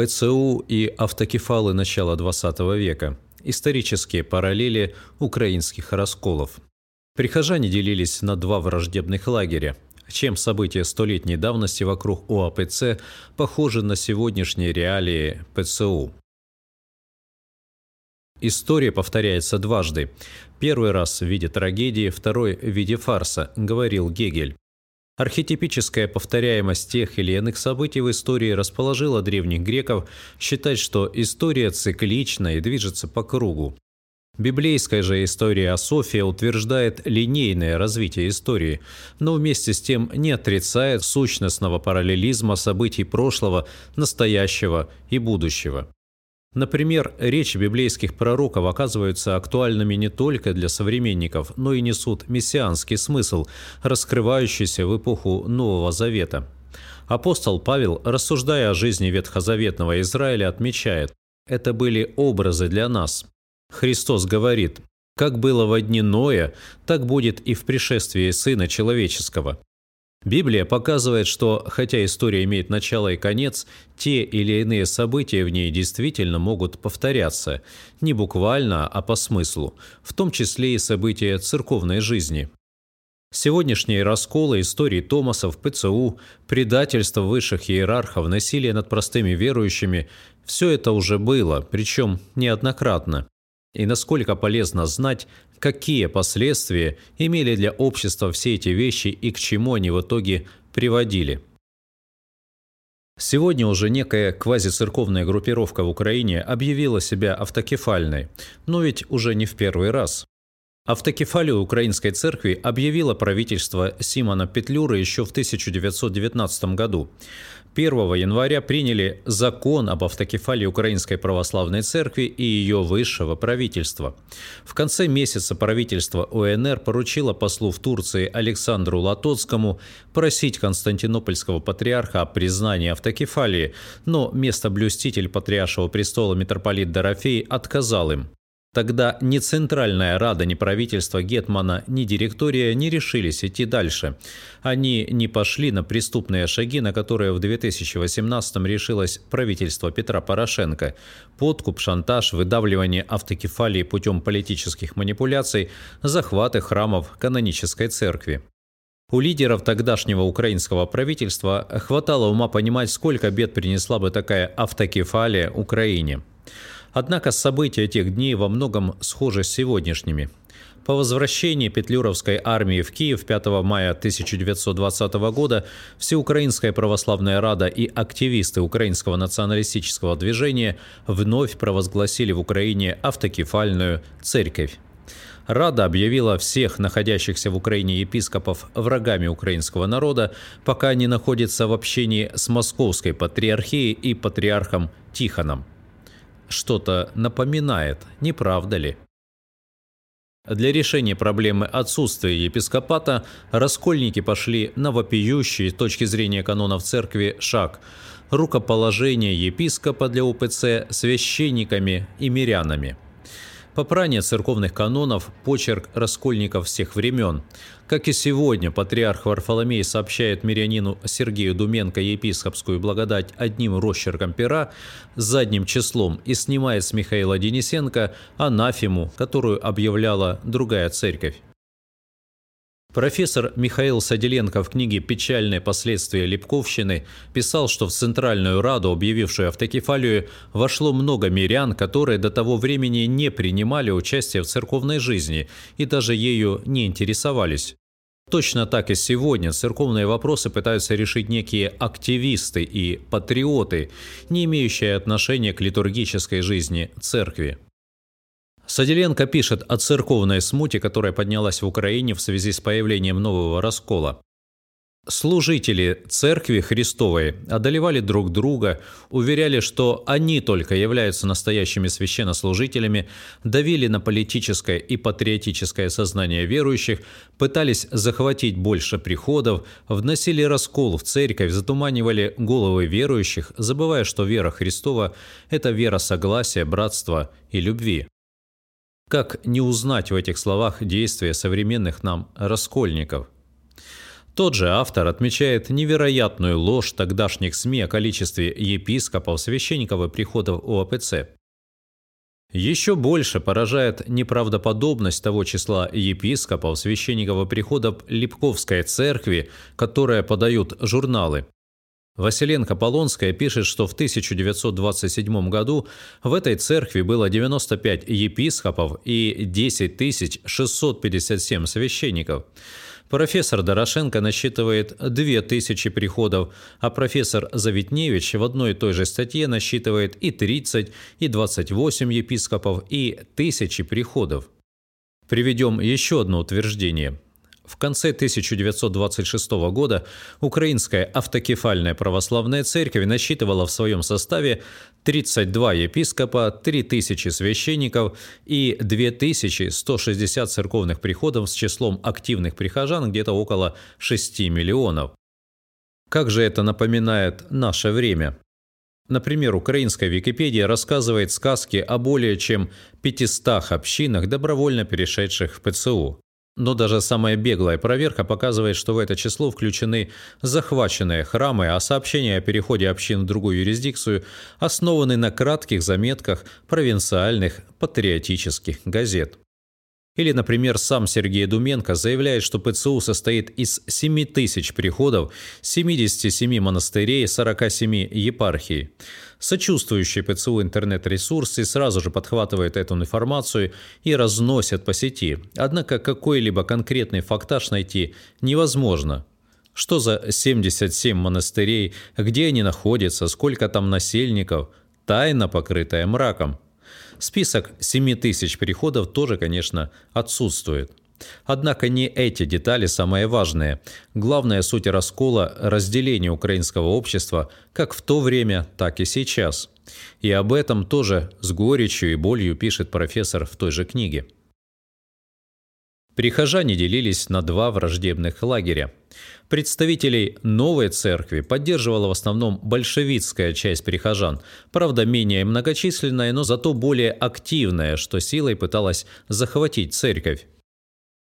ПЦУ и автокефалы начала XX века. Исторические параллели украинских расколов. Прихожане делились на два враждебных лагеря. Чем события столетней давности вокруг ОАПЦ похожи на сегодняшние реалии ПЦУ? История повторяется дважды. Первый раз в виде трагедии, второй в виде фарса, говорил Гегель. Архетипическая повторяемость тех или иных событий в истории расположила древних греков считать, что история циклична и движется по кругу. Библейская же история София утверждает линейное развитие истории, но вместе с тем не отрицает сущностного параллелизма событий прошлого, настоящего и будущего. Например, речи библейских пророков оказываются актуальными не только для современников, но и несут мессианский смысл, раскрывающийся в эпоху Нового Завета. Апостол Павел, рассуждая о жизни ветхозаветного Израиля, отмечает, это были образы для нас. Христос говорит, как было во дни Ноя, так будет и в пришествии Сына Человеческого. Библия показывает, что, хотя история имеет начало и конец, те или иные события в ней действительно могут повторяться, не буквально, а по смыслу, в том числе и события церковной жизни. Сегодняшние расколы истории Томаса в ПЦУ, предательство высших иерархов, насилие над простыми верующими – все это уже было, причем неоднократно. И насколько полезно знать, какие последствия имели для общества все эти вещи и к чему они в итоге приводили. Сегодня уже некая квазицерковная группировка в Украине объявила себя автокефальной, но ведь уже не в первый раз. Автокефалию Украинской церкви объявило правительство Симона Петлюры еще в 1919 году. 1 января приняли закон об автокефалии Украинской Православной Церкви и ее высшего правительства. В конце месяца правительство ОНР поручило послу в Турции Александру Латоцкому просить Константинопольского патриарха о признании автокефалии, но местоблюститель патриаршего престола митрополит Дорофей отказал им. Тогда ни Центральная Рада, ни правительство Гетмана, ни директория не решились идти дальше. Они не пошли на преступные шаги, на которые в 2018-м решилось правительство Петра Порошенко. Подкуп, шантаж, выдавливание автокефалии путем политических манипуляций, захваты храмов канонической церкви. У лидеров тогдашнего украинского правительства хватало ума понимать, сколько бед принесла бы такая автокефалия Украине. Однако события тех дней во многом схожи с сегодняшними. По возвращении Петлюровской армии в Киев 5 мая 1920 года Всеукраинская православная рада и активисты украинского националистического движения вновь провозгласили в Украине автокефальную церковь. Рада объявила всех находящихся в Украине епископов врагами украинского народа, пока они находятся в общении с Московской патриархией и патриархом Тихоном что-то напоминает, не правда ли? Для решения проблемы отсутствия епископата раскольники пошли на вопиющий с точки зрения канонов церкви шаг – рукоположение епископа для УПЦ священниками и мирянами – Попрание церковных канонов – почерк раскольников всех времен. Как и сегодня, патриарх Варфоломей сообщает мирянину Сергею Думенко епископскую благодать одним росчерком пера задним числом и снимает с Михаила Денисенко анафему, которую объявляла другая церковь. Профессор Михаил Саделенко в книге «Печальные последствия Липковщины» писал, что в Центральную Раду, объявившую автокефалию, вошло много мирян, которые до того времени не принимали участие в церковной жизни и даже ею не интересовались. Точно так и сегодня церковные вопросы пытаются решить некие активисты и патриоты, не имеющие отношения к литургической жизни церкви. Саделенко пишет о церковной смуте, которая поднялась в Украине в связи с появлением нового раскола. Служители Церкви Христовой одолевали друг друга, уверяли, что они только являются настоящими священнослужителями, давили на политическое и патриотическое сознание верующих, пытались захватить больше приходов, вносили раскол в церковь, затуманивали головы верующих, забывая, что вера Христова – это вера согласия, братства и любви. Как не узнать в этих словах действия современных нам раскольников? Тот же автор отмечает невероятную ложь тогдашних СМИ о количестве епископов, священников и приходов ОАПЦ. Еще больше поражает неправдоподобность того числа епископов, священников и приходов Липковской церкви, которые подают журналы. Василенко-Полонская пишет, что в 1927 году в этой церкви было 95 епископов и 10 657 священников. Профессор Дорошенко насчитывает 2000 приходов, а профессор Завитневич в одной и той же статье насчитывает и 30, и 28 епископов, и тысячи приходов. Приведем еще одно утверждение – в конце 1926 года Украинская автокефальная православная церковь насчитывала в своем составе 32 епископа, 3000 священников и 2160 церковных приходов с числом активных прихожан где-то около 6 миллионов. Как же это напоминает наше время? Например, украинская Википедия рассказывает сказки о более чем 500 общинах, добровольно перешедших в ПЦУ. Но даже самая беглая проверка показывает, что в это число включены захваченные храмы, а сообщения о переходе общин в другую юрисдикцию основаны на кратких заметках провинциальных патриотических газет. Или, например, сам Сергей Думенко заявляет, что ПЦУ состоит из 7 тысяч приходов, 77 монастырей, 47 епархий. Сочувствующие ПЦУ интернет-ресурсы сразу же подхватывают эту информацию и разносят по сети. Однако какой-либо конкретный фактаж найти невозможно. Что за 77 монастырей, где они находятся, сколько там насельников, тайна, покрытая мраком – Список 7 тысяч переходов тоже, конечно, отсутствует. Однако не эти детали самые важные. Главная суть раскола – разделение украинского общества как в то время, так и сейчас. И об этом тоже с горечью и болью пишет профессор в той же книге. Прихожане делились на два враждебных лагеря. Представителей новой церкви поддерживала в основном большевистская часть прихожан, правда менее многочисленная, но зато более активная, что силой пыталась захватить церковь.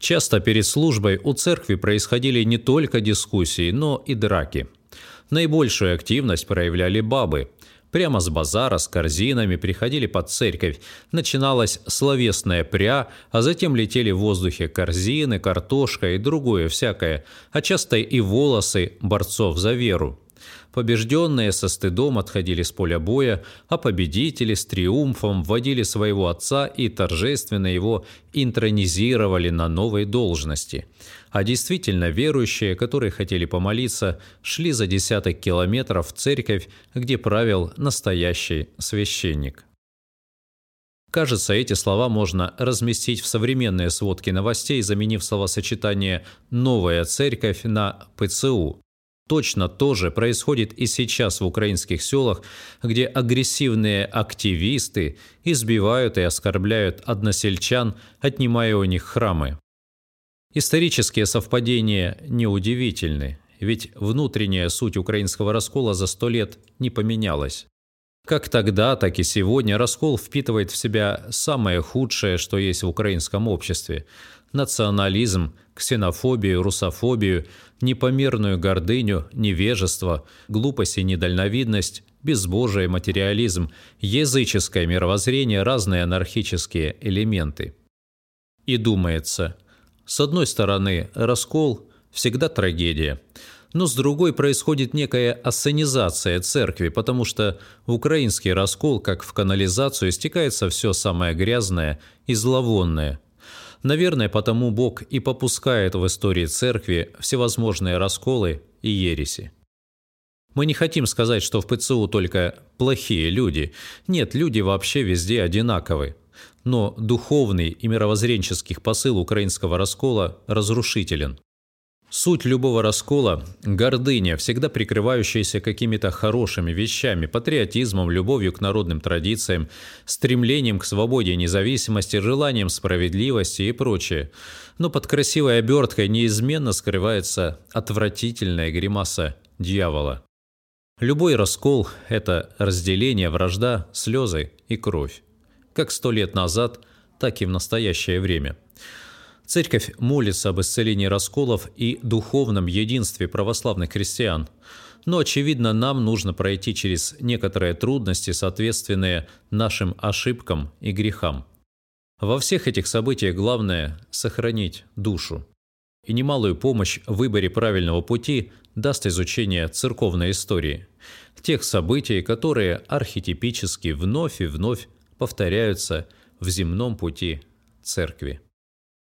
Часто перед службой у церкви происходили не только дискуссии, но и драки. Наибольшую активность проявляли бабы. Прямо с базара с корзинами приходили под церковь. Начиналась словесная пря, а затем летели в воздухе корзины, картошка и другое всякое, а часто и волосы борцов за веру. Побежденные со стыдом отходили с поля боя, а победители с триумфом вводили своего отца и торжественно его интронизировали на новой должности. А действительно верующие, которые хотели помолиться, шли за десяток километров в церковь, где правил настоящий священник. Кажется, эти слова можно разместить в современные сводки новостей, заменив словосочетание «новая церковь» на «ПЦУ». Точно то же происходит и сейчас в украинских селах, где агрессивные активисты избивают и оскорбляют односельчан, отнимая у них храмы. Исторические совпадения неудивительны, ведь внутренняя суть украинского раскола за сто лет не поменялась. Как тогда, так и сегодня раскол впитывает в себя самое худшее, что есть в украинском обществе – национализм, ксенофобию, русофобию, непомерную гордыню, невежество, глупость и недальновидность, безбожие, материализм, языческое мировоззрение, разные анархические элементы. И думается, с одной стороны, раскол – всегда трагедия – но с другой происходит некая ассенизация церкви, потому что в украинский раскол, как в канализацию, стекается все самое грязное и зловонное. Наверное, потому Бог и попускает в истории церкви всевозможные расколы и ереси. Мы не хотим сказать, что в ПЦУ только плохие люди. Нет, люди вообще везде одинаковы. Но духовный и мировоззренческий посыл украинского раскола разрушителен. Суть любого раскола – гордыня, всегда прикрывающаяся какими-то хорошими вещами, патриотизмом, любовью к народным традициям, стремлением к свободе независимости, желанием справедливости и прочее. Но под красивой оберткой неизменно скрывается отвратительная гримаса дьявола. Любой раскол – это разделение, вражда, слезы и кровь. Как сто лет назад, так и в настоящее время – Церковь молится об исцелении расколов и духовном единстве православных христиан. Но, очевидно, нам нужно пройти через некоторые трудности, соответственные нашим ошибкам и грехам. Во всех этих событиях главное – сохранить душу. И немалую помощь в выборе правильного пути даст изучение церковной истории, тех событий, которые архетипически вновь и вновь повторяются в земном пути Церкви.